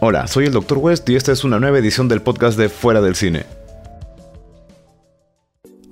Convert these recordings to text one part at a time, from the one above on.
Hola, soy el Dr. West y esta es una nueva edición del podcast de Fuera del Cine.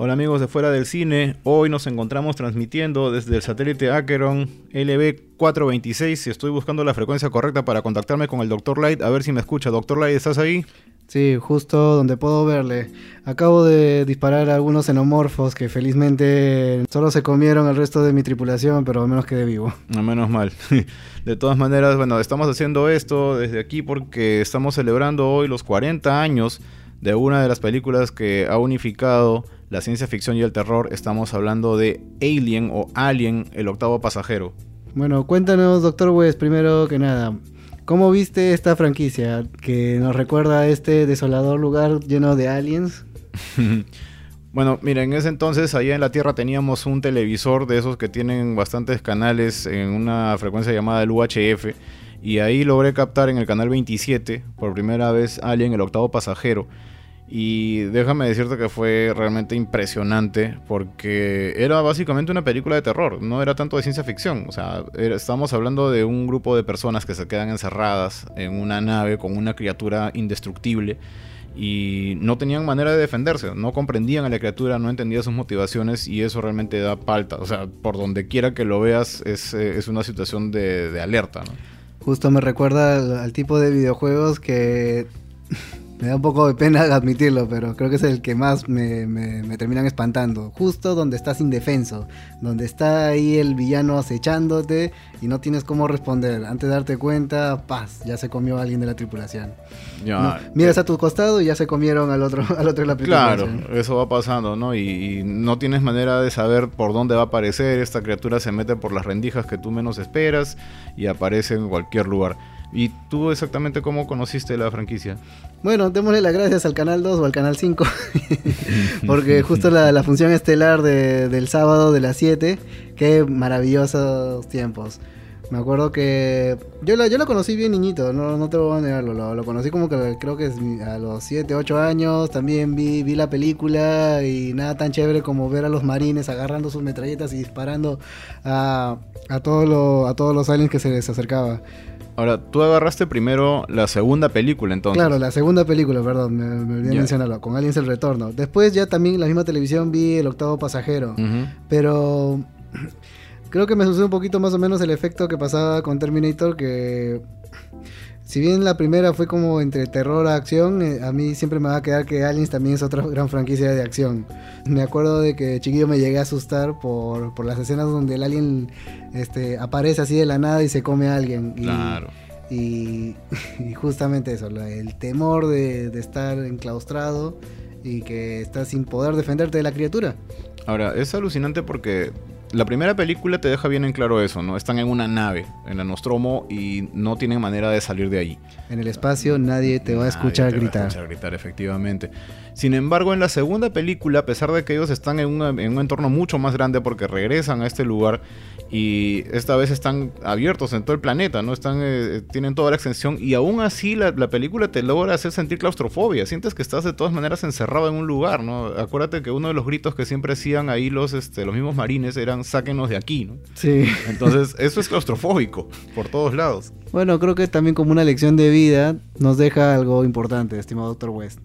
Hola amigos de Fuera del Cine, hoy nos encontramos transmitiendo desde el satélite Acheron LB426 y estoy buscando la frecuencia correcta para contactarme con el Dr. Light, a ver si me escucha. Dr. Light, ¿estás ahí? Sí, justo donde puedo verle. Acabo de disparar a algunos xenomorfos que felizmente solo se comieron el resto de mi tripulación, pero al menos quedé vivo. No, menos mal. De todas maneras, bueno, estamos haciendo esto desde aquí porque estamos celebrando hoy los 40 años de una de las películas que ha unificado la ciencia ficción y el terror. Estamos hablando de Alien o Alien, el octavo pasajero. Bueno, cuéntanos, doctor West, primero que nada, ¿cómo viste esta franquicia que nos recuerda a este desolador lugar lleno de aliens? Bueno, mira, en ese entonces allá en la Tierra teníamos un televisor de esos que tienen bastantes canales en una frecuencia llamada el UHF y ahí logré captar en el canal 27 por primera vez Alien el octavo pasajero y déjame decirte que fue realmente impresionante porque era básicamente una película de terror, no era tanto de ciencia ficción. O sea, estábamos hablando de un grupo de personas que se quedan encerradas en una nave con una criatura indestructible y no tenían manera de defenderse, no comprendían a la criatura, no entendían sus motivaciones y eso realmente da palta. O sea, por donde quiera que lo veas es, eh, una situación de, alerta. Justo me recuerda al tipo de videojuegos que me da un poco de pena admitirlo, pero creo que es el que más me, me, terminan espantando. Justo donde estás indefenso, donde está ahí el villano acechándote y no tienes cómo responder. Antes de darte cuenta, paz, ya se comió alguien de la tripulación. Ya, miras a tu costado y ya se comieron al otro, al otro de la tripulación. Claro, eso va pasando, ¿no? Y, no tienes manera de saber por dónde va a aparecer. Esta criatura se mete por las rendijas que tú menos esperas y aparece en cualquier lugar. ¿Y tú exactamente cómo conociste la franquicia? Bueno, démosle las gracias al Canal 2 o al Canal 5, porque justo la, función estelar del sábado de las 7, qué maravillosos tiempos. Me acuerdo que yo la, yo lo conocí bien niñito, no, no te voy a negarlo, lo, conocí como que creo que a los 7, 8 años, también vi, vi la película y nada tan chévere como ver a los marines agarrando sus metralletas y disparando a, a, todo a todos los aliens que se les acercaba. Ahora, tú agarraste primero la segunda película, entonces. Claro, la segunda película, perdón, me, olvidé mencionarlo, con Aliens el Retorno. Después ya también en la misma televisión vi El Octavo Pasajero, pero creo que me sucede un poquito más o menos el efecto que pasaba con Terminator, que si bien la primera fue como entre terror a acción, eh, a mí siempre me va a quedar que Aliens también es otra gran franquicia de acción. Me acuerdo de que chiquillo me llegué a asustar por, por las escenas donde el alien este, aparece así de la nada y se come a alguien. Y, claro. Y, justamente eso, el temor de, de estar enclaustrado y que estás sin poder defenderte de la criatura. Ahora, es alucinante porque la primera película te deja bien en claro eso, ¿no? Están en una nave, en la Nostromo, y no tienen manera de salir de allí. En el espacio nadie te va a escuchar gritar. Va a escuchar gritar, efectivamente. Sin embargo, en la segunda película, a pesar de que ellos están en, en un entorno mucho más grande porque regresan a este lugar y esta vez están abiertos en todo el planeta, ¿no? Están, eh, tienen toda la extensión y aún así la, película te logra hacer sentir claustrofobia. Sientes que estás de todas maneras encerrado en un lugar, ¿no? Acuérdate que uno de los gritos que siempre hacían ahí los, este, los mismos marines eran sáquenos de aquí, ¿no? Sí. Entonces, eso es claustrofóbico por todos lados. Bueno, creo que también como una lección de vida nos deja algo importante, estimado Doctor West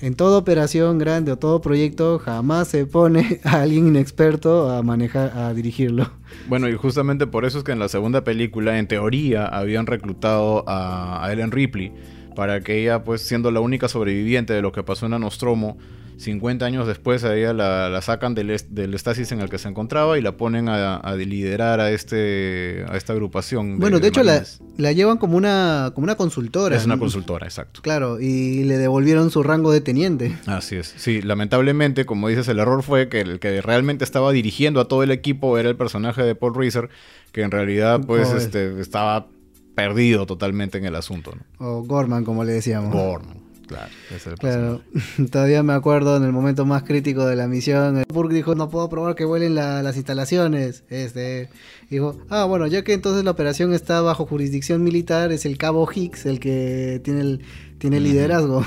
en toda operación grande o todo proyecto jamás se pone a alguien inexperto a manejar, a dirigirlo. Bueno, y justamente por eso es que en la segunda película, en teoría, habían reclutado a, a Ellen Ripley para que ella, pues siendo la única sobreviviente de lo que pasó en Anostromo, 50 años después a ella la, sacan del, del, estasis en el que se encontraba y la ponen a, liderar a este a esta agrupación. Bueno, de, hecho la, la, llevan como una como una consultora. Es una consultora, exacto. Claro, y le devolvieron su rango de teniente. Así es. Sí, lamentablemente, como dices, el error fue que el que realmente estaba dirigiendo a todo el equipo era el personaje de Paul Reiser, que en realidad pues este estaba perdido totalmente en el asunto. O Gorman, como le decíamos. Gorman. Claro, claro. Todavía me acuerdo en el momento más crítico de la misión. Burke dijo, no puedo probar que vuelen las instalaciones. Este, dijo, ah, bueno, ya que entonces la operación está bajo jurisdicción militar, es el cabo Hicks el que tiene el, tiene liderazgo.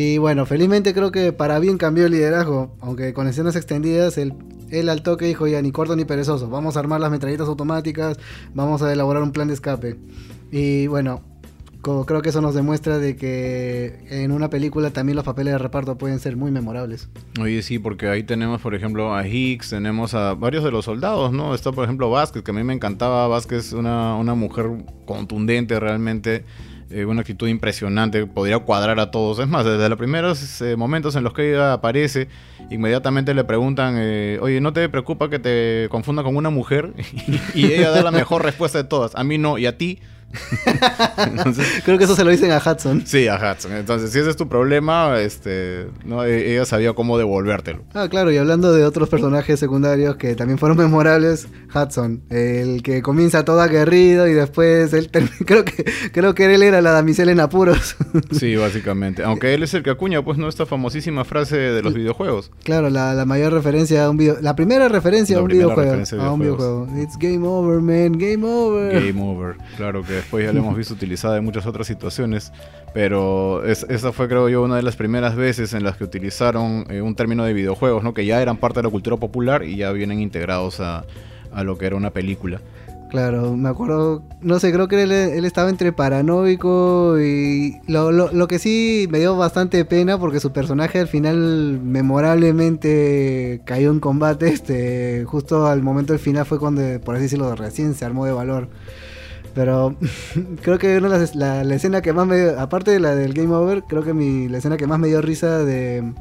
Y bueno, felizmente creo que para bien cambió el liderazgo, aunque con escenas extendidas, él, él al toque dijo, ya ni corto ni perezoso, vamos a armar las metralletas automáticas, vamos a elaborar un plan de escape. Y bueno, creo que eso nos demuestra de que en una película también los papeles de reparto pueden ser muy memorables. Oye, sí, porque ahí tenemos, por ejemplo, a Hicks, tenemos a varios de los soldados, ¿no? Está, por ejemplo, Vázquez, que a mí me encantaba. Vázquez, una, una mujer contundente realmente. Eh, una actitud impresionante, podría cuadrar a todos. Es más, desde los primeros eh, momentos en los que ella aparece, inmediatamente le preguntan, eh, oye, ¿no te preocupa que te confunda con una mujer? y ella da la mejor respuesta de todas, a mí no, y a ti. Creo que eso se lo dicen a Hudson. Sí, a Hudson. Entonces, si ese es tu problema, este, ¿no? E, ella sabía cómo devolvértelo. Ah, claro, y hablando de otros personajes secundarios que también fueron memorables, Hudson, el que comienza todo aguerrido y después él creo que creo que él era la damisela en apuros. sí, básicamente. Aunque él es el que acuña, pues, no esta famosísima frase de los videojuegos. Claro, la, mayor referencia a un video, la primera referencia a un videojuego, a un videojuego. It's game over, man, game over. Game over. Claro que después ya lo hemos visto utilizada en muchas otras situaciones, pero esa fue creo yo una de las primeras veces en las que utilizaron eh, un término de videojuegos, ¿no? que ya eran parte de la cultura popular y ya vienen integrados a, a lo que era una película. Claro, me acuerdo, no sé, creo que él, estaba entre paranoico y lo, lo, lo, que sí me dio bastante pena porque su personaje al final memorablemente cayó en combate, este, justo al momento del final fue cuando, por así decirlo, recién se armó de valor. Pero creo que una de la, escena que más me dio, aparte de la del Game Over, creo que mi, la escena que más me dio risa de,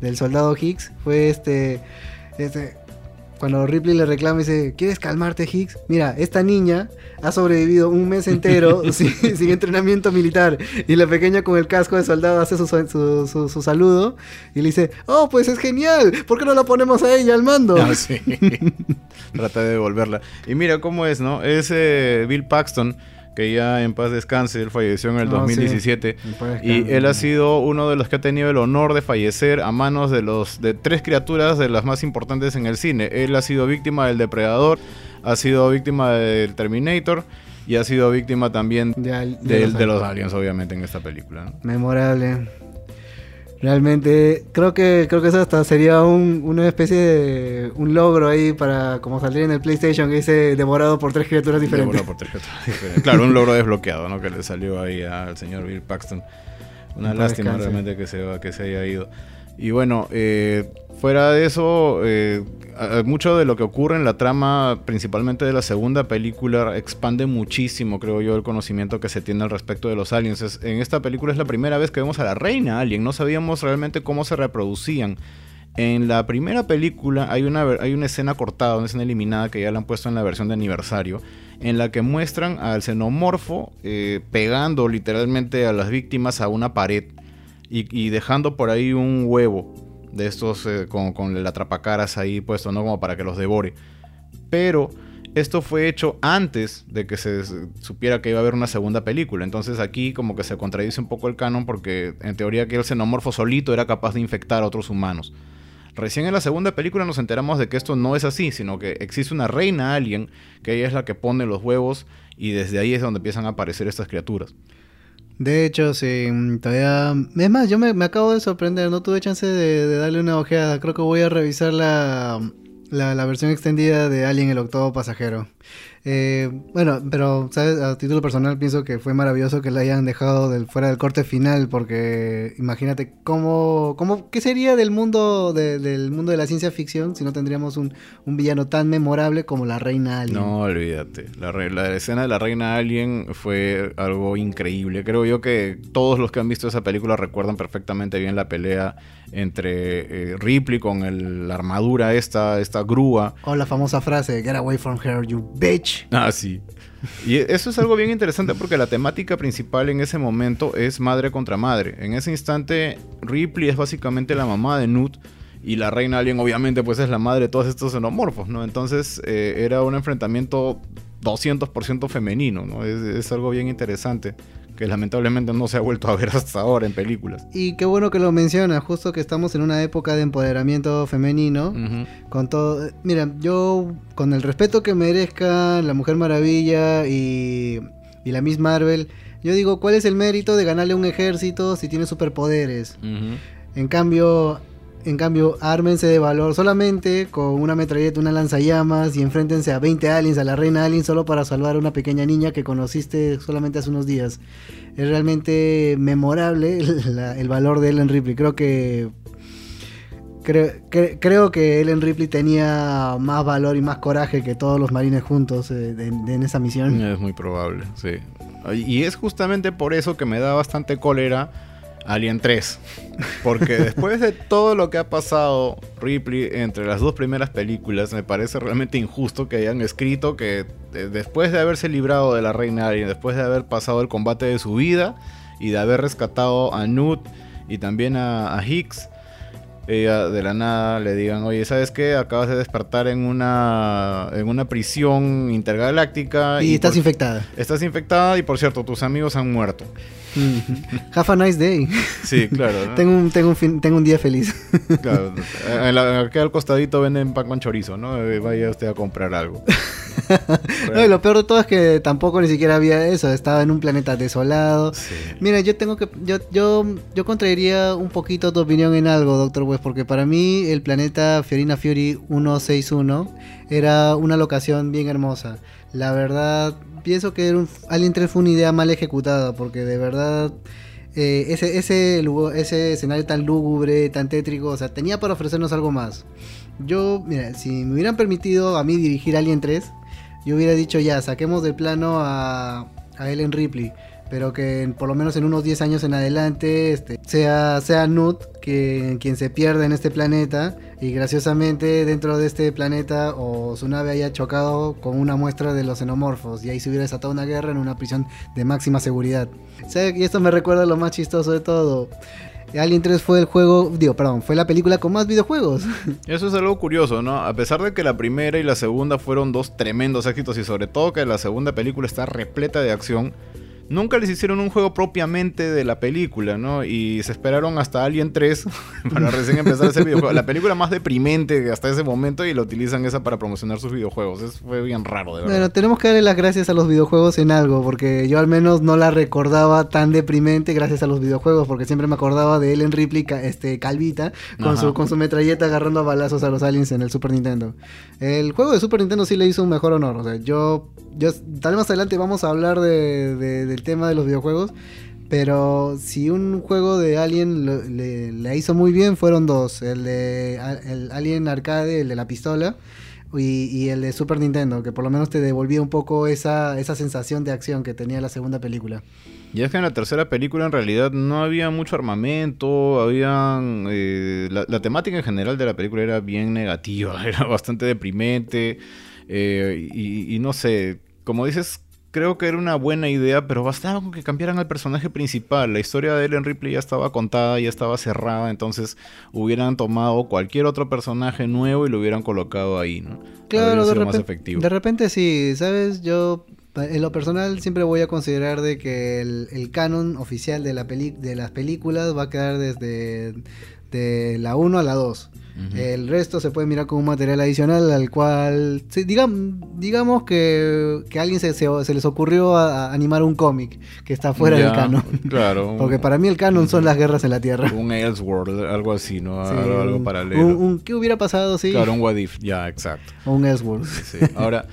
del soldado Higgs fue este, este cuando Ripley le reclama y dice, ¿quieres calmarte, Higgs? Mira, esta niña ha sobrevivido un mes entero sin, entrenamiento militar. Y la pequeña con el casco de soldado hace su, su, saludo y le dice, oh, pues es genial, ¿por qué no la ponemos a ella al mando? Ah, sí. Trata de devolverla. Y mira cómo es, ¿no? Es Bill Paxton que ya en paz descanse, él falleció en el 2017 y él ha sido uno de los que ha tenido el honor de fallecer a manos de los de tres criaturas de las más importantes en el cine. Él ha sido víctima del depredador, ha sido víctima del Terminator y ha sido víctima también de, los, aliens, obviamente, en esta película. Memorable. Realmente, creo que creo que eso hasta sería una especie de un logro ahí para como salir en el PlayStation que dice devorado por tres criaturas diferentes. Devorado por tres criaturas diferentes. Claro, un logro desbloqueado, ¿no? Que le salió ahí al señor Bill Paxton. Una lástima realmente que se, que se haya ido. Y bueno, eh, fuera de eso, eh, mucho de lo que ocurre en la trama, principalmente de la segunda película, expande muchísimo, creo yo, el conocimiento que se tiene al respecto de los aliens. en esta película es la primera vez que vemos a la reina alien, no sabíamos realmente cómo se reproducían. En la primera película hay una, hay una escena cortada, una escena eliminada que ya la han puesto en la versión de aniversario, en la que muestran al xenomorfo eh, pegando literalmente a las víctimas a una pared y, dejando por ahí un huevo de estos eh, con, con, el atrapacaras ahí puesto, ¿no? Como para que los devore. Pero esto fue hecho antes de que se supiera que iba a haber una segunda película. Entonces aquí como que se contradice un poco el canon porque en teoría que el xenomorfo solito era capaz de infectar a otros humanos. Recién en la segunda película nos enteramos de que esto no es así, sino que existe una reina alien, que ella es la que pone los huevos y desde ahí es donde empiezan a aparecer estas criaturas. De hecho, sí, todavía... Es más, yo me, acabo de sorprender, no tuve chance de, darle una ojeada. Creo que voy a revisar la, la, versión extendida de Alien, el octavo pasajero. Eh, bueno, pero ¿sabes? a título personal pienso que fue maravilloso que la hayan dejado del, fuera del corte final, porque imagínate cómo, cómo qué sería del mundo del mundo de la ciencia ficción si no tendríamos un, villano tan memorable como la reina Alien. No, olvídate. La, la, escena de la reina Alien fue algo increíble. Creo yo que todos los que han visto esa película recuerdan perfectamente bien la pelea entre eh, Ripley con la armadura esta, esta grúa. O la famosa frase, get away from her, you bitch. Ah, sí. Y eso es algo bien interesante porque la temática principal en ese momento es madre contra madre. En ese instante, Ripley es básicamente la mamá de Newt y la reina alien obviamente pues es la madre de todos estos xenomorfos, ¿no? Entonces eh, era un enfrentamiento 200% femenino, ¿no? es, algo bien interesante que lamentablemente no se ha vuelto a ver hasta ahora en películas. Y qué bueno que lo menciona, justo que estamos en una época de empoderamiento femenino, con todo, mira, yo con el respeto que merezca la Mujer Maravilla y, y la Miss Marvel, yo digo, ¿cuál es el mérito de ganarle un ejército si tiene superpoderes? En cambio, en cambio, ármense de valor solamente con una metralleta, una lanzallamas y enfréntense a 20 aliens, a la reina alien, solo para salvar a una pequeña niña que conociste solamente hace unos días. Es realmente memorable el valor de Ellen Ripley. Creo que Creo, creo que Ellen Ripley tenía más valor y más coraje que todos los marines juntos eh, en esa misión. Es muy probable, sí. Y es justamente por eso que me da bastante cólera Alien 3. Porque después de todo lo que ha pasado Ripley entre las dos primeras películas, me parece realmente injusto que hayan escrito que eh, después de haberse librado de la reina Alien, después de haber pasado el combate de su vida y de haber rescatado a Newt y también a Hicks, ella de la nada le digan, oye, ¿sabes qué? Acabas de despertar en una, en una prisión intergaláctica. Y, estás infectada. Estás infectada y por cierto, tus amigos han muerto. Have a nice day. Sí, claro. tengo, un, tengo, un tengo un día feliz. claro. Aquí al costadito venden pan con chorizo, ¿no? Eh, vaya usted a comprar algo. no, lo peor de todo es que tampoco ni siquiera había eso, estaba en un planeta desolado. Mira, yo tengo que yo yo yo contraería un poquito tu opinión en algo, Doctor West, porque para mí el planeta Fiorina Fiori 161 era una locación bien hermosa. La verdad, pienso que un, Alien 3 fue una idea mal ejecutada, porque de verdad eh, ese, ese, ese escenario tan lúgubre, tan tétrico, o sea, tenía para ofrecernos algo más. Yo, mira, si me hubieran permitido a mí dirigir Alien 3, yo hubiera dicho ya, saquemos del plano a, a Ellen Ripley, pero que por lo menos en unos 10 años en adelante este, sea, sea Nut que, quien se pierda en este planeta y graciosamente dentro de este planeta o su nave haya chocado con una muestra de los xenomorfos y ahí se hubiera desatado una guerra en una prisión de máxima seguridad. Y esto me recuerda lo más chistoso de todo. Alien 3 fue el juego, digo, perdón, fue la película con más videojuegos. Eso es algo curioso, ¿no? A pesar de que la primera y la segunda fueron dos tremendos éxitos y sobre todo que la segunda película está repleta de acción, nunca les hicieron un juego propiamente de la película, ¿no? Y se esperaron hasta Alien 3 para recién empezar ese videojuego. La película más deprimente hasta ese momento y lo utilizan esa para promocionar sus videojuegos. Eso fue bien raro, de verdad. Bueno, tenemos que darle las gracias a los videojuegos en algo, porque yo al menos no la recordaba tan deprimente gracias a los videojuegos, porque siempre me acordaba de Ellen Ripley, este, calvita, con su, con su metralleta agarrando a balazos a los aliens en el Super Nintendo. El juego de Super Nintendo sí le hizo un mejor honor. O sea, yo, yo tal vez más adelante vamos a hablar de el tema de los videojuegos. Pero si un juego de Alien le, hizo muy bien, fueron dos. El de el Alien Arcade, el de la pistola, y, el de Super Nintendo, que por lo menos te devolvía un poco esa, esa sensación de acción que tenía la segunda película. Y es que en la tercera película en realidad no había mucho armamento, habían... Eh, la, temática en general de la película era bien negativa, era bastante deprimente, eh, y no sé, como dices, creo que era una buena idea, pero bastaba con que cambiaran al personaje principal. La historia de Ellen Ripley ya estaba contada, ya estaba cerrada, entonces hubieran tomado cualquier otro personaje nuevo y lo hubieran colocado ahí, ¿no? Claro, de repente, de repente sí, ¿sabes? Yo en lo personal siempre voy a considerar de que el, canon oficial de, la de las películas va a quedar desde de la 1 a la 2. El resto se puede mirar como un material adicional al cual, digamos, digamos que, que a alguien se, se, les ocurrió a, animar un cómic que está fuera del canon. Claro. Porque para mí el canon son las guerras en la Tierra. Un Elseworld, algo así, ¿no? algo, paralelo. ¿Qué hubiera pasado? Sí. Claro, un What If, ya, exacto. un Elseworld. Ahora,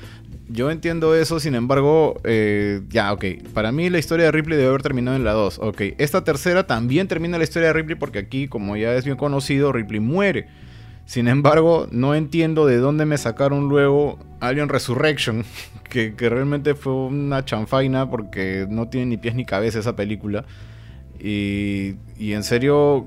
yo entiendo eso, sin embargo, eh, ya, ok. Para mí la historia de Ripley debe haber terminado en la 2. Ok, esta tercera también termina la historia de Ripley porque aquí, como ya es bien conocido, Ripley muere. Sin embargo, no entiendo de dónde me sacaron luego Alien Resurrection, que, realmente fue una chanfaina porque no tiene ni pies ni cabeza esa película. Y, y en serio,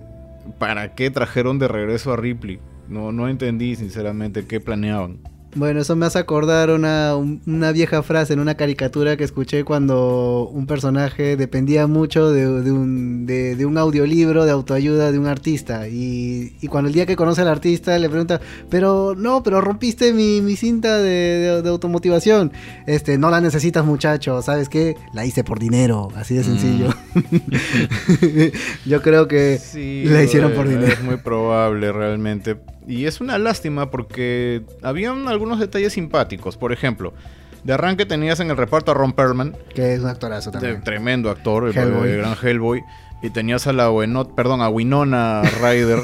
¿para qué trajeron de regreso a Ripley? No, no entendí sinceramente qué planeaban. Bueno, eso me hace acordar una, una, vieja frase en una caricatura que escuché cuando un personaje dependía mucho de, un, de, un, audiolibro de autoayuda de un artista. Y, y, cuando el día que conoce al artista le pregunta, pero no, pero rompiste mi, mi cinta de, automotivación. Este, no la necesitas muchacho, ¿sabes qué? La hice por dinero, así de mm. sencillo. Yo creo que la hicieron por dinero. Es muy probable realmente. Y es una lástima porque habían algunos detalles simpáticos. Por ejemplo, de arranque tenías en el reparto a Ron Perlman. Que es un actorazo también. tremendo actor, el, gran Hellboy. Y tenías a la perdón, a Winona Ryder,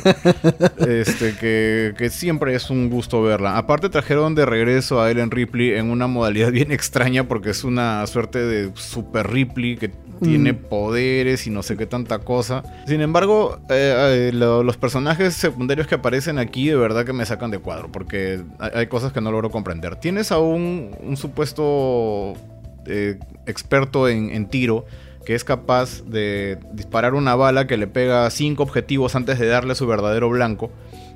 este, que, que, siempre es un gusto verla. Aparte trajeron de regreso a Ellen Ripley en una modalidad bien extraña porque es una suerte de super Ripley que tiene mm. poderes y no sé qué tanta cosa. Sin embargo, eh, eh, los personajes secundarios que aparecen aquí de verdad que me sacan de cuadro porque hay, cosas que no logro comprender. Tienes a un, un supuesto eh, experto en, en tiro que es capaz de disparar una bala que le pega cinco objetivos antes de darle su verdadero blanco.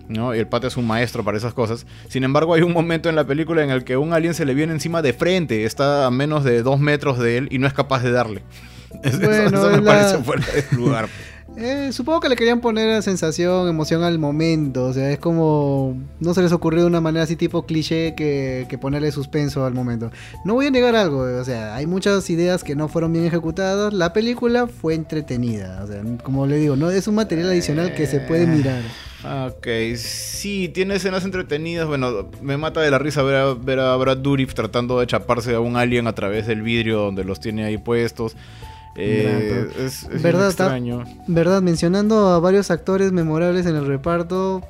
¿no? Y el pata es un maestro para esas cosas. Sin embargo, hay un momento en la película en el que un alien se le viene encima de frente, está a menos de dos metros de él y no es capaz de darle. Bueno, eso, me parece fuera de lugar. Eh, supongo que le querían poner sensación, emoción al momento. O sea, es como. No se les ocurrió de una manera así tipo cliché que, ponerle suspenso al momento. No voy a negar algo, o sea, hay muchas ideas que no fueron bien ejecutadas. La película fue entretenida. O sea, como le digo, no es un material adicional que se puede mirar. Ok, sí, tiene escenas entretenidas. Bueno, me mata de la risa ver a, ver a Brad Dourif tratando de chaparse a un alien a través del vidrio donde los tiene ahí puestos. Eh, es, ¿Verdad, extraño. Verdad, mencionando a varios actores memorables en el reparto,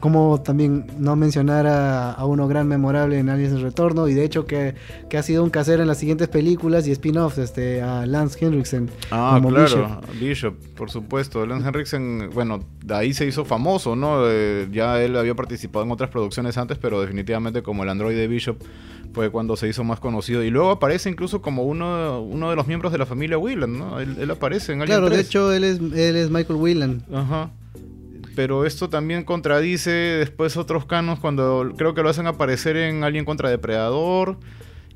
como también no mencionar a, uno gran memorable en Aliens el Retorno y de hecho que, ha sido un casero en las siguientes películas y spin-offs este, a Lance Henriksen. Ah, claro, Bishop. por supuesto. Lance Henriksen, bueno, de ahí se hizo famoso, ¿no? Eh, ya él había participado en otras producciones antes, pero definitivamente como el android de Bishop fue cuando se hizo más conocido. Y luego aparece incluso como uno, uno de los miembros de la familia Whelan, ¿no? Él, aparece en Alien Claro, de hecho él es, él es Michael Whelan. Ajá. Pero esto también contradice después otros canos cuando creo que lo hacen aparecer en Alien contra Depredador.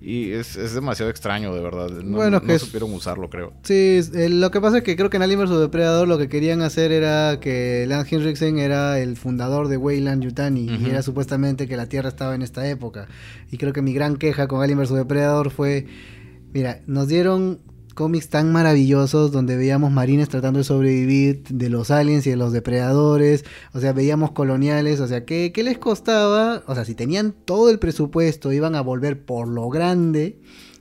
Y es, demasiado extraño, de verdad. No, bueno, no supieron usarlo, creo. Sí, lo que pasa es que creo que en Alien vs. Depredador lo que querían hacer era que Lance Henriksen era el fundador de Weyland Yutani. Y era supuestamente que la Tierra estaba en esta época. Y creo que mi gran queja con Alien vs. Depredador fue... Mira, nos dieron cómics tan maravillosos donde veíamos marines tratando de sobrevivir de los aliens y de los depredadores, o sea, veíamos coloniales, o sea, ¿qué, les costaba? O sea, si tenían todo el presupuesto, iban a volver por lo grande,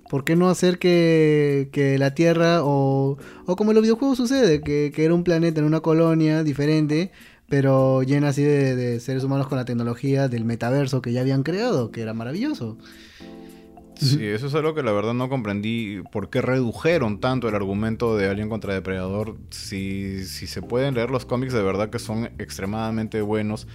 ¿por qué no hacer que, la Tierra, o, o, como en los videojuegos sucede, que, era un planeta en una colonia diferente, pero llena así de seres humanos con la tecnología del metaverso que ya habían creado, que era maravilloso? Sí, eso es algo que la verdad no comprendí. ¿Por qué redujeron tanto el argumento de Alien contra Depredador? Si, si se pueden leer los cómics, de verdad que son extremadamente buenos.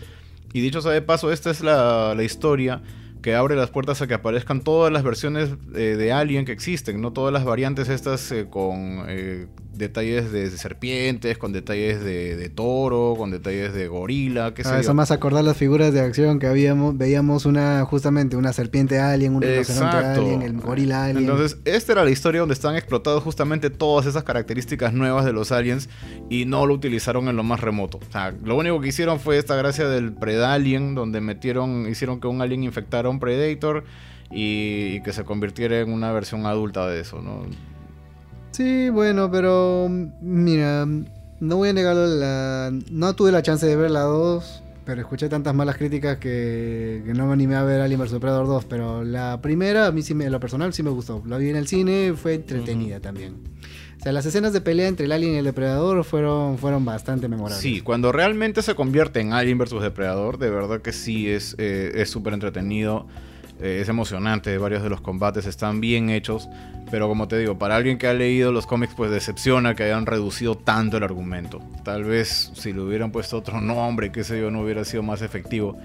Y dicho sea de paso, esta es la, la historia que abre las puertas a que aparezcan todas las versiones eh, de Alien que existen, no todas las variantes estas eh, con eh, detalles de, serpientes, con detalles de, toro, con detalles de gorila, qué ah, Eso más acordar las figuras de acción que habíamos, veíamos una justamente una serpiente alien, un rinoceronte alien, el gorila alien. Entonces, esta era la historia donde están explotados justamente todas esas características nuevas de los aliens y no lo utilizaron en lo más remoto. O sea, lo único que hicieron fue esta gracia del Predalien, donde metieron, hicieron que un alien infectara a un Predator y, y que se convirtiera en una versión adulta de eso, ¿no? Sí, bueno, pero mira, no voy a negarlo, la, no tuve la chance de ver la 2, pero escuché tantas malas críticas que, no me animé a ver Alien vs Predator 2, pero la primera, a mí sí me, lo personal sí me gustó. La vi en el cine, fue entretenida también. O sea, las escenas de pelea entre el Alien y el Depredador fueron, fueron bastante memorables. Sí, cuando realmente se convierte en Alien vs Depredador, de verdad que sí es eh, súper entretenido. Eh, es emocionante, varios de los combates están bien hechos, pero como te digo, para alguien que ha leído los cómics, pues decepciona que hayan reducido tanto el argumento. Tal vez si le hubieran puesto otro nombre, qué sé yo, no hubiera sido más efectivo.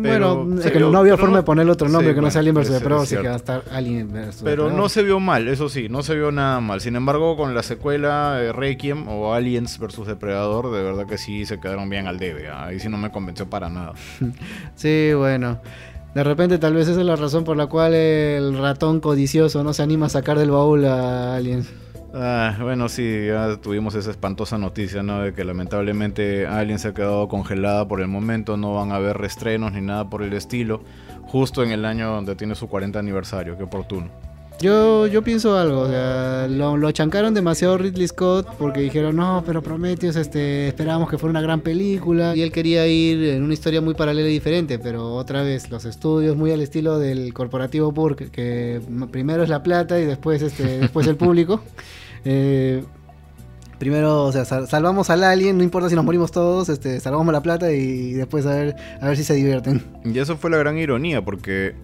Pero bueno, es que no había forma de ponerle otro nombre que no sea Alien vs. Así que va a estar Alien vs. Pero no se vio mal, eso sí, no se vio nada mal. Sin embargo, con la secuela eh, Requiem o Aliens vs. Depredador, de verdad que sí se quedaron bien al debe. ¿ah? Ahí sí no me convenció para nada. sí, bueno. De repente tal vez esa es la razón por la cual el ratón codicioso no se anima a sacar del baúl a Aliens. Ah, bueno, sí, ya tuvimos esa espantosa noticia, ¿no? De que lamentablemente Alien se ha quedado congelada por el momento, no van a haber restrenos ni nada por el estilo, justo en el año donde tiene su 40 aniversario, qué oportuno. Yo, yo pienso algo, o sea, lo, lo achancaron demasiado Ridley Scott porque dijeron, no, pero Prometheus, este, esperábamos que fuera una gran película y él quería ir en una historia muy paralela y diferente, pero otra vez los estudios muy al estilo del corporativo Burke, que primero es la plata y después, este, después el público. Eh, primero, o sea, salvamos al alien, no importa si nos morimos todos, este, salvamos la plata y después a ver, a ver si se divierten. Y eso fue la gran ironía, porque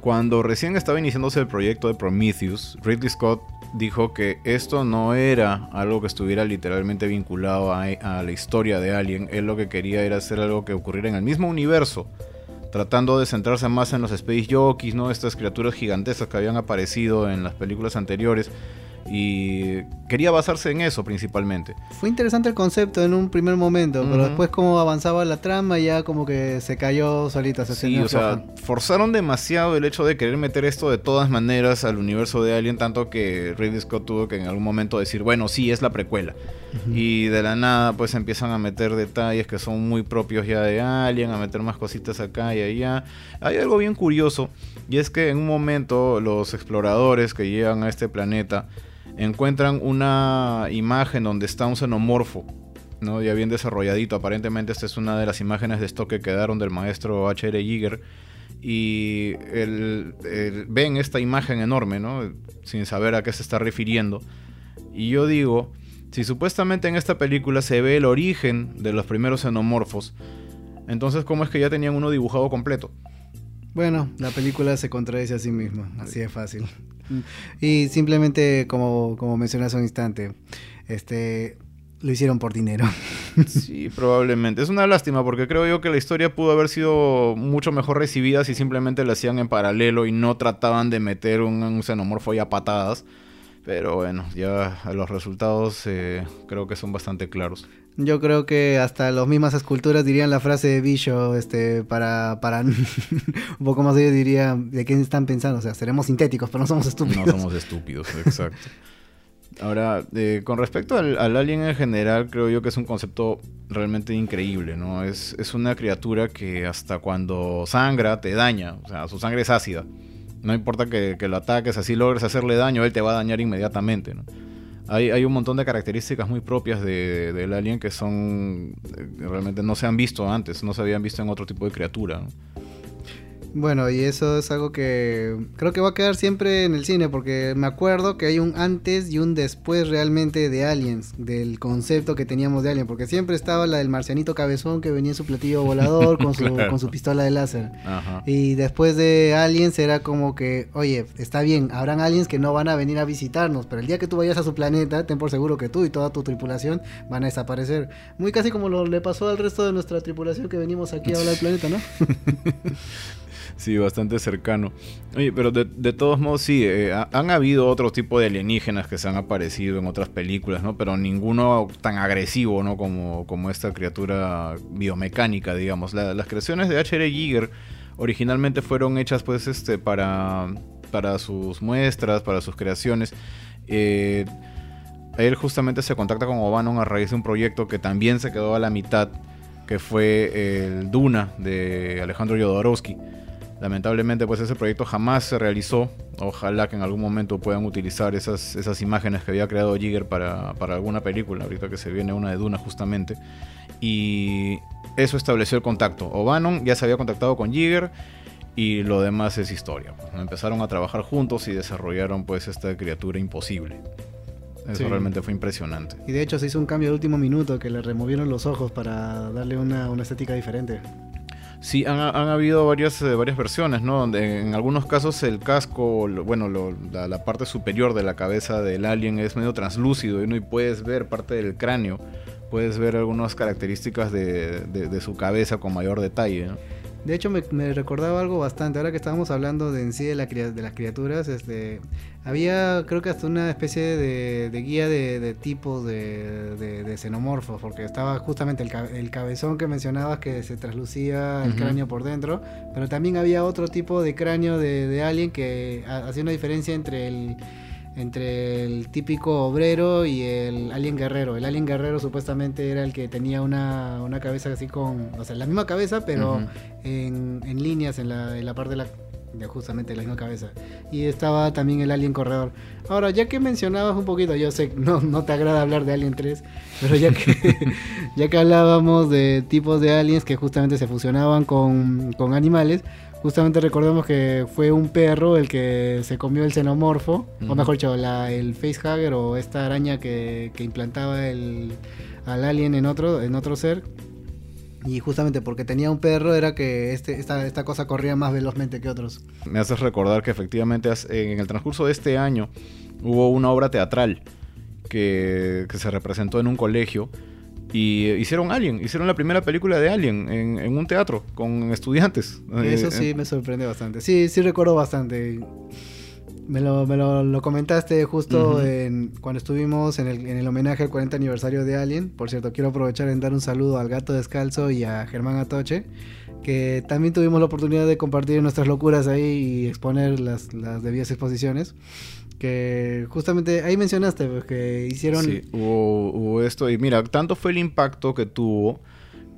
cuando recién estaba iniciándose el proyecto de Prometheus, Ridley Scott dijo que esto no era algo que estuviera literalmente vinculado a, la historia de Alien. Él lo que quería era hacer algo que ocurriera en el mismo universo, tratando de centrarse más en los Space Jockeys, ¿no? Estas criaturas gigantescas que habían aparecido en las películas anteriores y quería basarse en eso principalmente. Fue interesante el concepto en un primer momento, pero después como avanzaba la trama ya como que se cayó solita. Se sí, o sea, forzaron demasiado el hecho de querer meter esto de todas maneras al universo de Alien, tanto que Ridley Scott tuvo que en algún momento decir, bueno, sí, es la precuela. Y de la nada pues empiezan a meter detalles que son muy propios ya de Alien, a meter más cositas acá y allá. Hay algo bien curioso, y es que en un momento los exploradores que llegan a este planeta, encuentran una imagen donde está un xenomorfo, ¿no? ya bien desarrolladito. Aparentemente esta es una de las imágenes de esto que quedaron del maestro H.R. Giger. Y ven esta imagen enorme, ¿no? sin saber a qué se está refiriendo. Y yo digo, si supuestamente en esta película se ve el origen de los primeros xenomorfos, entonces ¿cómo es que ya tenían uno dibujado completo? Bueno, la película se contradice a sí misma, así de fácil. Y simplemente, como, como mencioné hace un instante, este, lo hicieron por dinero. Sí, probablemente. Es una lástima porque creo yo que la historia pudo haber sido mucho mejor recibida si simplemente la hacían en paralelo y no trataban de meter un, un xenomorfo a patadas. Pero bueno, ya los resultados eh, creo que son bastante claros. Yo creo que hasta las mismas esculturas dirían la frase de Bicho, este, para, para un poco más ellos diría de qué están pensando. O sea, seremos sintéticos, pero no somos estúpidos. No somos estúpidos, exacto. Ahora, eh, con respecto al, alien en general, creo yo que es un concepto realmente increíble, ¿no? Es, es una criatura que hasta cuando sangra te daña, o sea, su sangre es ácida. No importa que, lo ataques, así logres hacerle daño, él te va a dañar inmediatamente, ¿no? Hay, un montón de características muy propias de, del alien que son eh, realmente no se han visto antes, no se habían visto en otro tipo de criatura. Bueno, y eso es algo que creo que va a quedar siempre en el cine, porque me acuerdo que hay un antes y un después realmente de Aliens, del concepto que teníamos de Alien, porque siempre estaba la del marcianito cabezón que venía en su platillo volador con su, con su pistola de láser. Y después de Aliens era como que, oye, está bien, habrán aliens que no van a venir a visitarnos, pero el día que tú vayas a su planeta, ten por seguro que tú y toda tu tripulación van a desaparecer. Muy casi como lo le pasó al resto de nuestra tripulación que venimos aquí a hablar del planeta, ¿no? Sí, bastante cercano. Oye, pero de, todos modos sí, eh, han habido otro tipo de alienígenas que se han aparecido en otras películas, ¿no? Pero ninguno tan agresivo, ¿no? Como, como esta criatura biomecánica, digamos. las creaciones de H.R. Giger originalmente fueron hechas pues este para, para sus muestras, para sus creaciones. Eh, él justamente se contacta con O'Bannon a raíz de un proyecto que también se quedó a la mitad, que fue el Duna de Alejandro Jodorowsky Lamentablemente pues ese proyecto jamás se realizó. Ojalá que en algún momento puedan utilizar esas, esas imágenes que había creado Jigger para, alguna película, ahorita que se viene una de Duna justamente. Y eso estableció el contacto. O'Bannon ya se había contactado con Jigger y lo demás es historia. Empezaron a trabajar juntos y desarrollaron pues esta criatura imposible. Eso realmente fue impresionante. Y de hecho se hizo un cambio de último minuto que le removieron los ojos para darle una, una estética diferente. Sí, han, habido varias, eh, varias versiones, ¿no? Donde en algunos casos el casco, bueno, la, parte superior de la cabeza del alien es medio translúcido y puedes ver parte del cráneo, puedes ver algunas características de, de su cabeza con mayor detalle, ¿no? De hecho, me, recordaba algo bastante. Ahora que estábamos hablando de en sí de, la, de las criaturas, este, había creo que hasta una especie de, guía de, tipos de, xenomorfos, porque estaba justamente el, cabezón que mencionabas que se traslucía el cráneo por dentro, pero también había otro tipo de cráneo de, alien que hacía una diferencia entre el entre el típico obrero y el alien guerrero. El alien guerrero supuestamente era el que tenía una, una cabeza así con, o sea, la misma cabeza, pero en, en, líneas en la, en la parte de la de justamente la misma cabeza. Y estaba también el Alien Corredor. Ahora, ya que mencionabas un poquito, yo sé no, no te agrada hablar de Alien 3, pero ya que, ya que hablábamos de tipos de aliens que justamente se fusionaban con, con animales, Justamente recordemos que fue un perro el que se comió el xenomorfo, o mejor dicho, la, el facehugger o esta araña que, que implantaba el, al alien en otro, en otro ser. Y justamente porque tenía un perro era que este, esta, esta cosa corría más velozmente que otros. Me haces recordar que efectivamente en el transcurso de este año hubo una obra teatral que, que se representó en un colegio y hicieron Alien, hicieron la primera película de Alien en, un teatro con estudiantes. Eso sí me sorprende bastante. Sí, sí recuerdo bastante. Me lo, me lo, comentaste justo en, cuando estuvimos en el, en el, homenaje al 40 aniversario de Alien. Por cierto, quiero aprovechar en dar un saludo al Gato Descalzo y a Germán Atoche, que también tuvimos la oportunidad de compartir nuestras locuras ahí y exponer las, las debidas exposiciones que justamente ahí mencionaste pues, que hicieron... Sí, hubo, hubo, esto. Y mira, tanto fue el impacto que tuvo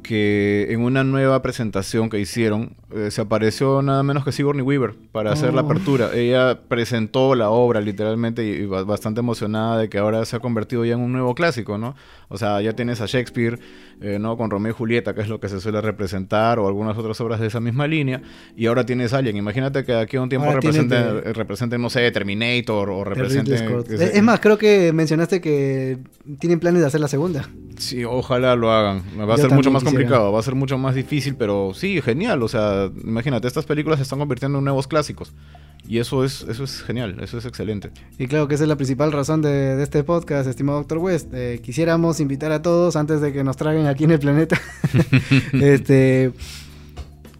que en una nueva presentación que hicieron eh, se apareció nada menos que Sigourney Weaver para hacer la oh. apertura. Ella presentó la obra literalmente y, bastante emocionada de que ahora se ha convertido ya en un nuevo clásico, ¿no? O sea, ya tienes a Shakespeare, eh, ¿no? Con Romeo y Julieta, que es lo que se suele representar, o algunas otras obras de esa misma línea, y ahora tienes Alien. Imagínate que aquí a un tiempo represente, eh, represente, no sé, Terminator o represente... Es más, creo que mencionaste que tienen planes de hacer la segunda. Sí, ojalá lo hagan. Va a ser mucho más complicado, va a ser mucho más difícil, pero sí, genial. O sea, imagínate, estas películas se están convirtiendo en nuevos clásicos. Y eso es, eso es genial, eso es excelente. Y claro que esa es la principal razón de, este podcast, estimado Doctor West. Eh, quisiéramos invitar a todos, antes de que nos traguen aquí en el planeta, este,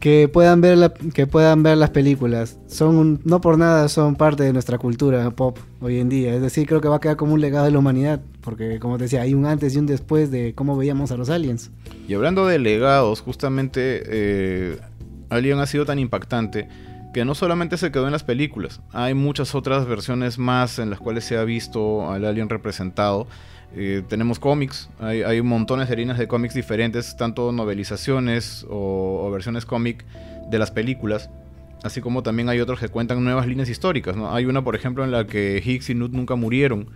que puedan ver la, que puedan ver las películas. Son no por nada son parte de nuestra cultura pop hoy en día. Es decir, creo que va a quedar como un legado de la humanidad, porque como te decía, hay un antes y un después de cómo veíamos a los aliens. Y hablando de legados, justamente eh, Alien ha sido tan impactante que no solamente se quedó en las películas, hay muchas otras versiones más en las cuales se ha visto al alien representado. Eh, tenemos cómics, hay, hay, montones de líneas de cómics diferentes, tanto novelizaciones o, versiones cómic de las películas, así como también hay otros que cuentan nuevas líneas históricas. ¿no? Hay una, por ejemplo, en la que Higgs y Newt nunca murieron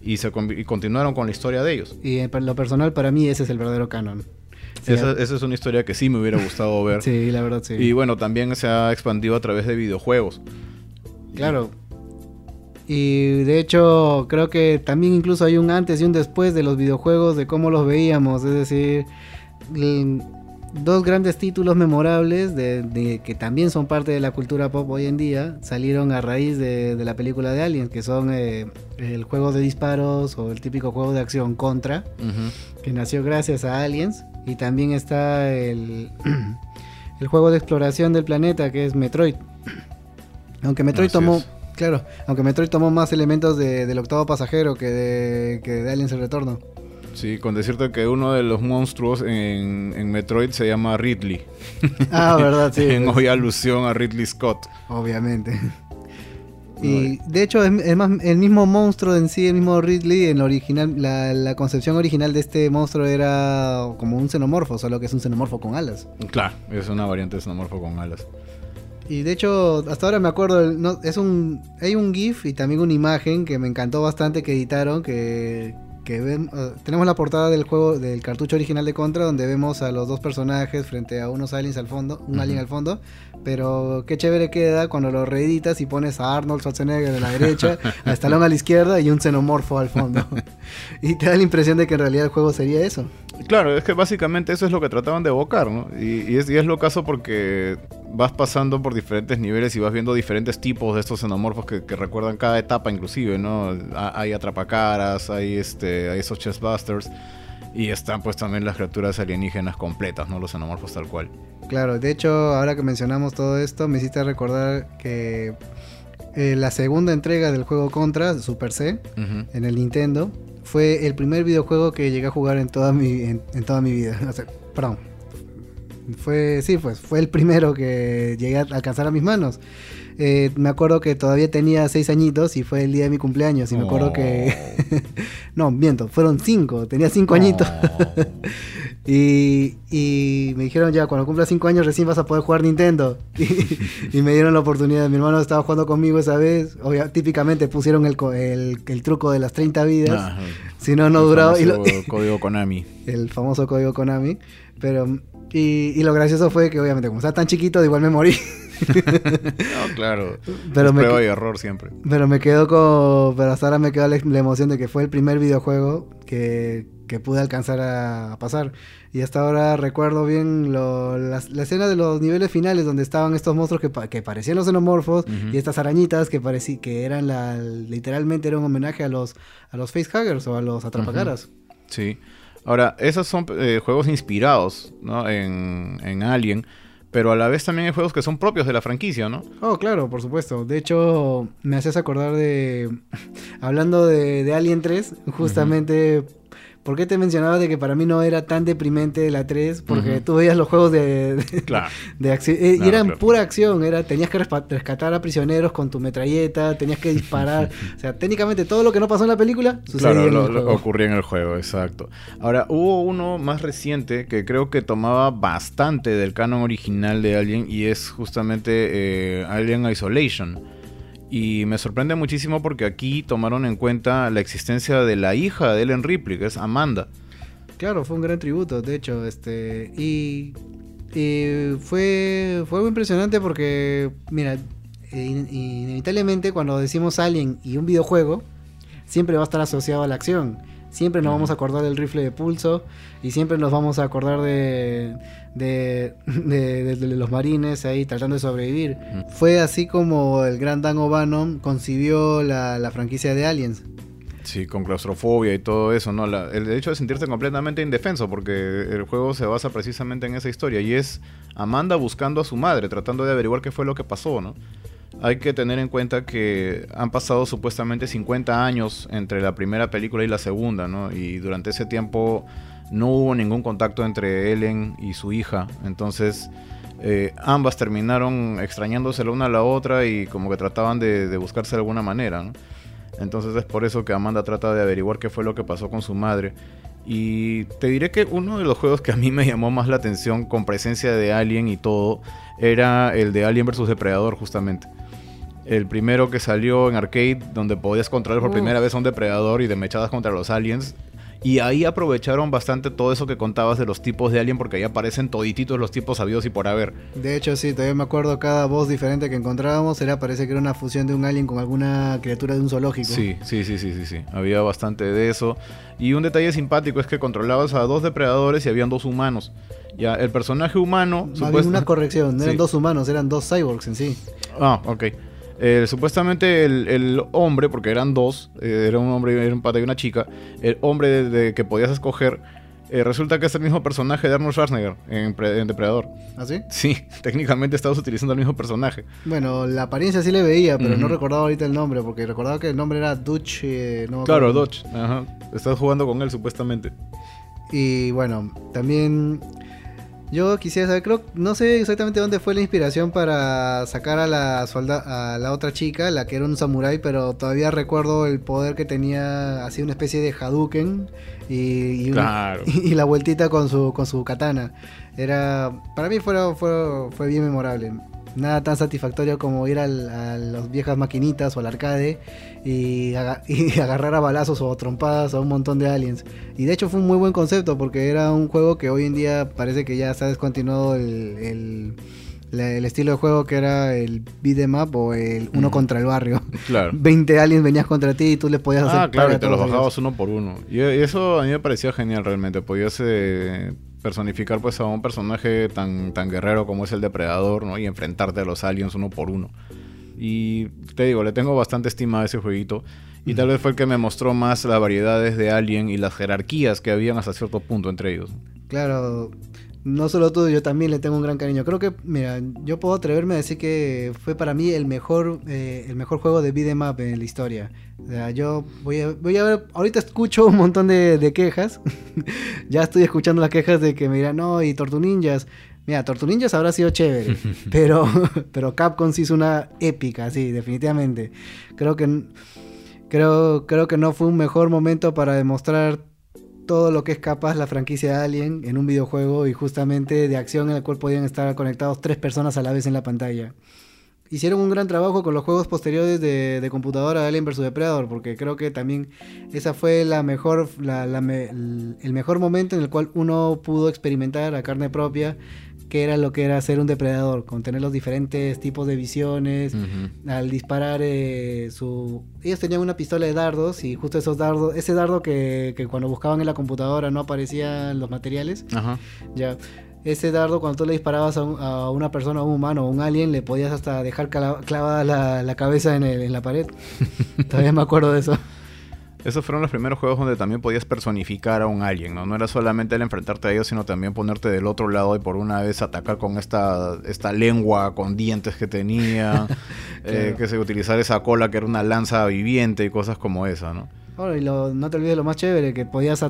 y, se, continuaron con la historia de ellos. Y lo personal, para mí, ese es el verdadero canon. Esa, es una historia que sí me hubiera gustado ver. sí, la verdad, sí. Y bueno, también se ha expandido a través de videojuegos. Claro. Y de hecho, creo que también incluso hay un antes y un después de los videojuegos, de cómo los veíamos. Es decir, dos grandes títulos memorables de, que también son parte de la cultura pop hoy en día salieron a raíz de, la película de Aliens, que son eh, el juego de disparos o el típico juego de acción Contra, que nació gracias a Aliens y también está el, el juego de exploración del planeta que es Metroid. Aunque Metroid tomó, claro, aunque Metroid tomó más elementos de, del octavo pasajero que de, que de Aliens el Retorno. Sí, con decirte que uno de los monstruos en, en Metroid se llama Ridley. Ah, verdad, sí. en hoy alusión a Ridley Scott. Obviamente. Y de hecho, es, más, el mismo monstruo en sí, el mismo Ridley, en la original, la, concepción original de este monstruo era como un xenomorfo, solo que es un xenomorfo con alas. Claro, es una variante de xenomorfo con alas. Y de hecho, hasta ahora me acuerdo, no, es un, hay un GIF y también una imagen que me encantó bastante que editaron, que, que ven, uh, tenemos la portada del juego del cartucho original de Contra donde vemos a los dos personajes frente a unos aliens al fondo, un alien al fondo, pero qué chévere queda cuando lo reeditas y pones a Arnold Schwarzenegger de la derecha, a Stallone a la izquierda y un xenomorfo al fondo. y te da la impresión de que en realidad el juego sería eso. Claro, es que básicamente eso es lo que trataban de evocar, ¿no? Y, es, y es lo caso porque vas pasando por diferentes niveles y vas viendo diferentes tipos de estos xenomorfos que, recuerdan cada etapa inclusive, ¿no? Hay atrapacaras, hay, este, hay esos chestbusters y están pues también las criaturas alienígenas completas, ¿no? Los xenomorfos tal cual. Claro, de hecho, ahora que mencionamos todo esto, me hiciste recordar que eh, la segunda entrega del juego Contra, Super C, en el Nintendo, fue el primer videojuego que llegué a jugar en toda mi, en, toda mi vida. perdón. Fue, sí, pues fue el primero que llegué a alcanzar a mis manos. Eh, me acuerdo que todavía tenía seis añitos y fue el día de mi cumpleaños. Y me acuerdo que. Oh. no, miento, fueron cinco. Tenía cinco añitos. Y, y, me dijeron ya, cuando cumpla cinco años recién vas a poder jugar Nintendo. y, me dieron la oportunidad. Mi hermano estaba jugando conmigo esa vez. típicamente pusieron el, el, truco de las 30 vidas. si no, no duraba. El código Konami. El famoso código Konami. Pero. Y, y lo gracioso fue que, obviamente, como estaba tan chiquito, igual me morí. no, claro. Pero me prueba y error siempre. Pero me quedo con. Pero hasta ahora me quedó la, emoción de que fue el primer videojuego que, que pude alcanzar a, pasar. Y hasta ahora recuerdo bien la, escena de los niveles finales donde estaban estos monstruos que, que parecían los xenomorfos y estas arañitas que parecían que eran la, literalmente era un homenaje a los, a los facehuggers o a los atrapacaras. Sí. Ahora, esos son eh, juegos inspirados ¿no? en, en Alien pero a la vez también hay juegos que son propios de la franquicia, ¿no? Oh, claro, por supuesto. De hecho, me haces acordar de. Hablando de, de Alien 3, justamente ¿Por qué te mencionaba de que para mí no era tan deprimente la 3? Porque tú veías los juegos de, de, acción. Eh, y eran pura acción. Era, tenías que rescatar a prisioneros con tu metralleta, tenías que disparar. o sea, técnicamente todo lo que no pasó en la película sucedía en el juego. ocurría en el juego, exacto. Ahora, hubo uno más reciente que creo que tomaba bastante del canon original de Alien y es justamente eh, Alien Isolation. Y me sorprende muchísimo porque aquí tomaron en cuenta la existencia de la hija de Ellen Ripley, que es Amanda. Claro, fue un gran tributo, de hecho, este y, fue fue muy impresionante porque mira, inevitablemente cuando decimos Alien y un videojuego siempre va a estar asociado a la acción. Siempre nos vamos a acordar del rifle de pulso y siempre nos vamos a acordar de, de, los marines ahí tratando de sobrevivir. Fue así como el gran Dan O'Bannon concibió la, franquicia de Aliens. Sí, con claustrofobia y todo eso, ¿no? el hecho de sentirse completamente indefenso, porque el juego se basa precisamente en esa historia, y es Amanda buscando a su madre, tratando de averiguar qué fue lo que pasó, ¿no? Hay que tener en cuenta que han pasado supuestamente 50 años entre la primera película y la segunda, ¿no? Y durante ese tiempo no hubo ningún contacto entre Ellen y su hija. Entonces, eh, ambas terminaron extrañándose la una a la otra y como que trataban de, buscarse de alguna manera, ¿no? Entonces es por eso que Amanda trata de averiguar qué fue lo que pasó con su madre. Y te diré que uno de los juegos que a mí me llamó más la atención con presencia de Alien y todo era el de Alien vs Depredador justamente el primero que salió en arcade, donde podías controlar por primera vez a un depredador y de mechadas contra los aliens. Y ahí aprovecharon bastante todo eso que contabas de los tipos de alien, porque ahí aparecen todititos los tipos sabidos y por haber. De hecho, sí, todavía me acuerdo cada voz diferente que encontrábamos, era parece que era una fusión de un alien con alguna criatura de un zoológico. Sí, sí, sí, sí, sí, sí. Había bastante de eso. Y un detalle simpático es que controlabas a dos depredadores y habían dos humanos. Ya, el personaje humano. Había una corrección, no eran dos humanos, eran dos cyborgs en sí. Ah, ok. Eh, supuestamente el, hombre, porque eran dos, eh, era un hombre, era un pata y una chica, el hombre de, que podías escoger, eh, resulta que es el mismo personaje de Arnold Schwarzenegger en, Depredador. ¿Ah, sí? Sí, técnicamente estabas utilizando el mismo personaje. Bueno, la apariencia sí le veía, pero no recordaba ahorita el nombre, porque recordaba que el nombre era Dutch. claro, Dutch, ajá. Estás jugando con él supuestamente. Y bueno, también yo quisiera saber, creo, no sé exactamente dónde fue la inspiración para sacar a la a la otra chica, la que era un samurái, pero todavía recuerdo el poder que tenía, así una especie de Hadouken y, y, la vueltita con su con su katana. Era, para mí fue, fue, fue bien memorable nada tan satisfactorio como ir a las viejas maquinitas o al arcade y, agarrar a balazos o trompadas a un montón de aliens. Y de hecho fue un muy buen concepto porque era un juego que hoy en día parece que ya se ha descontinuado el, estilo de juego que era el beat em up o el uno contra el barrio. Claro. 20 aliens venías contra ti y tú les podías hacer. Ah, claro, y te los bajabas uno por uno. Y eso a mí me parecía genial realmente. Podías eh, personificar pues a un personaje tan, tan guerrero como es el depredador, ¿no? Y enfrentarte a los aliens uno por uno. Y te digo, le tengo bastante estima a ese jueguito. Y tal vez fue el que me mostró más las variedades de Alien y las jerarquías que habían hasta cierto punto entre ellos. Claro, no solo tú, yo también le tengo un gran cariño. Creo que, mira, yo puedo atreverme a decir que fue para mí el mejor, eh, el mejor juego de beat'em up en la historia. O sea, yo voy a, voy a ver, ahorita escucho un montón de, quejas. ya estoy escuchando las quejas de que me dirán, no, y Tortu Ninjas. Mira, Tortu Ninjas habrá sido chévere, pero, pero Capcom sí hizo una épica, sí, definitivamente. Creo que, creo, creo que no fue un mejor momento para demostrar todo lo que es capaz la franquicia de Alien en un videojuego y justamente de acción en el cual podían estar conectados tres personas a la vez en la pantalla. Hicieron un gran trabajo con los juegos posteriores de, computadora de Alien vs Depredador, porque creo que también esa fue la mejor, el mejor momento en el cual uno pudo experimentar a carne propia qué era lo que era ser un depredador, con tener los diferentes tipos de visiones, al disparar eh, su... Ellos tenían una pistola de dardos y justo esos dardos, ese dardo que, que cuando buscaban en la computadora no aparecían los materiales, ya ese dardo cuando tú le disparabas a, una persona, a un humano o un alien, le podías hasta dejar clavada la, la cabeza en, en, la pared. Todavía me acuerdo de eso. Esos fueron los primeros juegos donde también podías personificar a un alien, ¿no? No era solamente el enfrentarte a ellos, sino también ponerte del otro lado y por una vez atacar con esta, esta lengua con dientes que tenía, eh, que se utilizar esa cola que era una lanza viviente y cosas como esa, ¿no? Y no te olvides lo más chévere, que podías,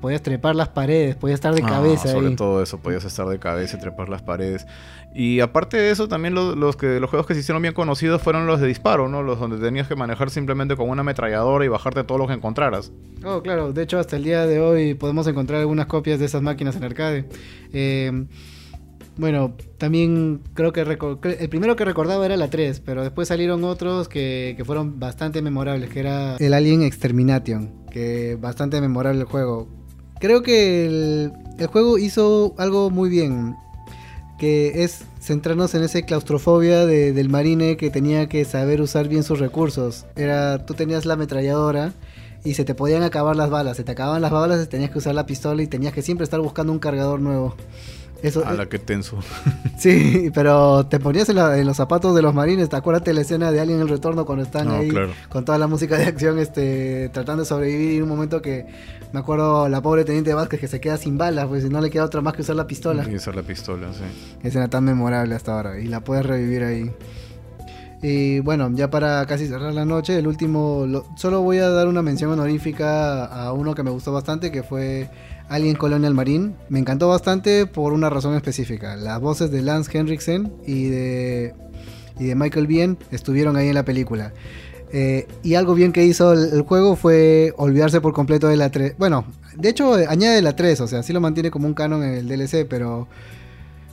podías trepar las paredes, podías estar de ah, cabeza. Sobre todo eso, podías estar de cabeza y trepar las paredes. Y aparte de eso, también los, que, los juegos que se hicieron bien conocidos fueron los de disparo, ¿no? Los donde tenías que manejar simplemente con una ametralladora y bajarte todo lo que encontraras. Oh, claro. De hecho, hasta el día de hoy podemos encontrar algunas copias de esas máquinas en arcade. Eh, bueno, también creo que el primero que recordaba era la 3, pero después salieron otros que, fueron bastante memorables, que era el Alien Extermination, que bastante memorable el juego. Creo que el, juego hizo algo muy bien que es centrarnos en esa claustrofobia del marine que tenía que saber usar bien sus recursos. Era, tú tenías la ametralladora y se te podían acabar las balas, se te acababan las balas tenías que usar la pistola y tenías que siempre estar buscando un cargador nuevo. Eso, a la que tenso. Sí, pero te ponías en, los zapatos de los marines. ¿Te acuerdas de la escena de Alien el Retorno cuando están ahí con toda la música de acción este, tratando de sobrevivir? Y un momento que me acuerdo la pobre Teniente Vázquez que se queda sin balas, pues no le queda otra más que usar la pistola. Y usar la pistola, sí. Escena tan memorable hasta ahora y la puedes revivir ahí. Y bueno, ya para casi cerrar la noche, el último, solo voy a dar una mención honorífica a uno que me gustó bastante, que fue Alien Colonial Marine. Me encantó bastante por una razón específica. Las voces de Lance Henriksen y de, y de Michael Bien estuvieron ahí en la película. Eh, y algo bien que hizo el, juego fue olvidarse por completo de la 3. Bueno, de hecho añade la 3, o sea, sí lo mantiene como un canon en el DLC, pero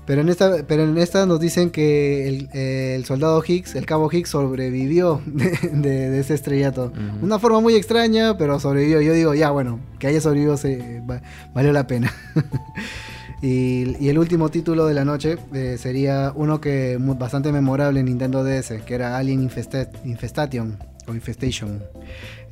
pero en esta, pero en esta nos dicen que el, soldado Higgs, el cabo Higgs, sobrevivió de, ese estrellato. Una forma muy extraña, pero sobrevivió. Yo digo, ya bueno, que haya sobrevivido se, valió la pena. y, el último título de la noche eh, sería uno que bastante memorable en Nintendo DS, que era Alien Infestation o Infestation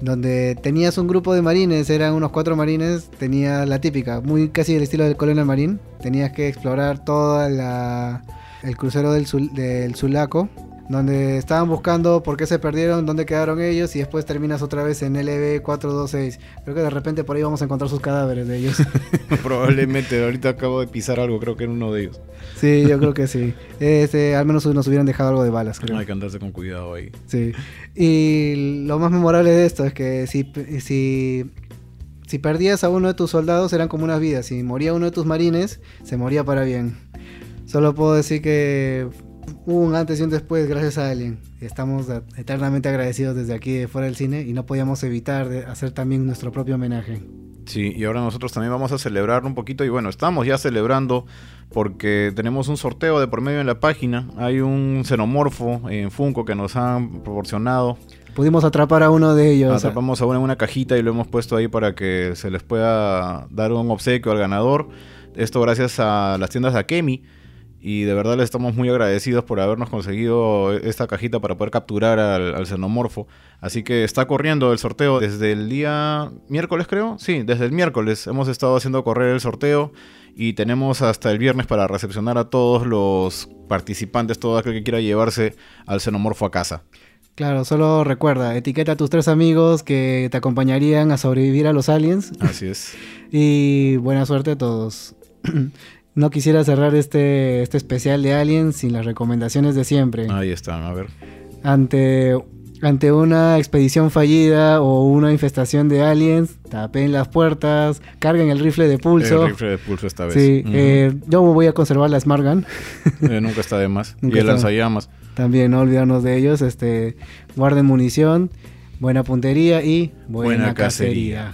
donde tenías un grupo de marines, eran unos cuatro marines, tenía la típica, muy casi del estilo del Colonel Marín, tenías que explorar todo el crucero del, del Sulaco, donde estaban buscando por qué se perdieron, dónde quedaron ellos y después terminas otra vez en LB426. Creo que de repente por ahí vamos a encontrar sus cadáveres de ellos. Probablemente, ahorita acabo de pisar algo, creo que en uno de ellos. Sí, yo creo que sí. Este, al menos nos hubieran dejado algo de balas, creo. Hay que andarse con cuidado ahí. Sí. Y lo más memorable de esto es que si, si, si perdías a uno de tus soldados eran como unas vidas. Si moría uno de tus marines, se moría para bien. Solo puedo decir que hubo un antes y un después gracias a Alien. Estamos eternamente agradecidos desde aquí de fuera del cine y no podíamos evitar de hacer también nuestro propio homenaje. Sí, y ahora nosotros también vamos a celebrar un poquito y bueno, estamos ya celebrando porque tenemos un sorteo de por medio en la página. Hay un xenomorfo en Funko que nos han proporcionado. Pudimos atrapar a uno de ellos. Atrapamos a uno en una cajita y lo hemos puesto ahí para que se les pueda dar un obsequio al ganador. Esto gracias a las tiendas de Akemi y de verdad les estamos muy agradecidos por habernos conseguido esta cajita para poder capturar al, xenomorfo. Así que está corriendo el sorteo desde el día miércoles, creo. Sí, desde el miércoles hemos estado haciendo correr el sorteo y tenemos hasta el viernes para recepcionar a todos los participantes, todo aquel que quiera llevarse al xenomorfo a casa. Claro, solo recuerda, etiqueta a tus tres amigos que te acompañarían a sobrevivir a los aliens. Así es. y buena suerte a todos. No quisiera cerrar este, este especial de Aliens sin las recomendaciones de siempre. Ahí están, a ver. Ante, ante una expedición fallida o una infestación de aliens, tapen las puertas, carguen el rifle de pulso. El rifle de pulso esta vez. Sí, eh, yo voy a conservar la Smart Gun. Eh, nunca está de más. y el lanzallamas. También, no olvidarnos de ellos. Este, guarden munición, buena puntería y buena, cacería.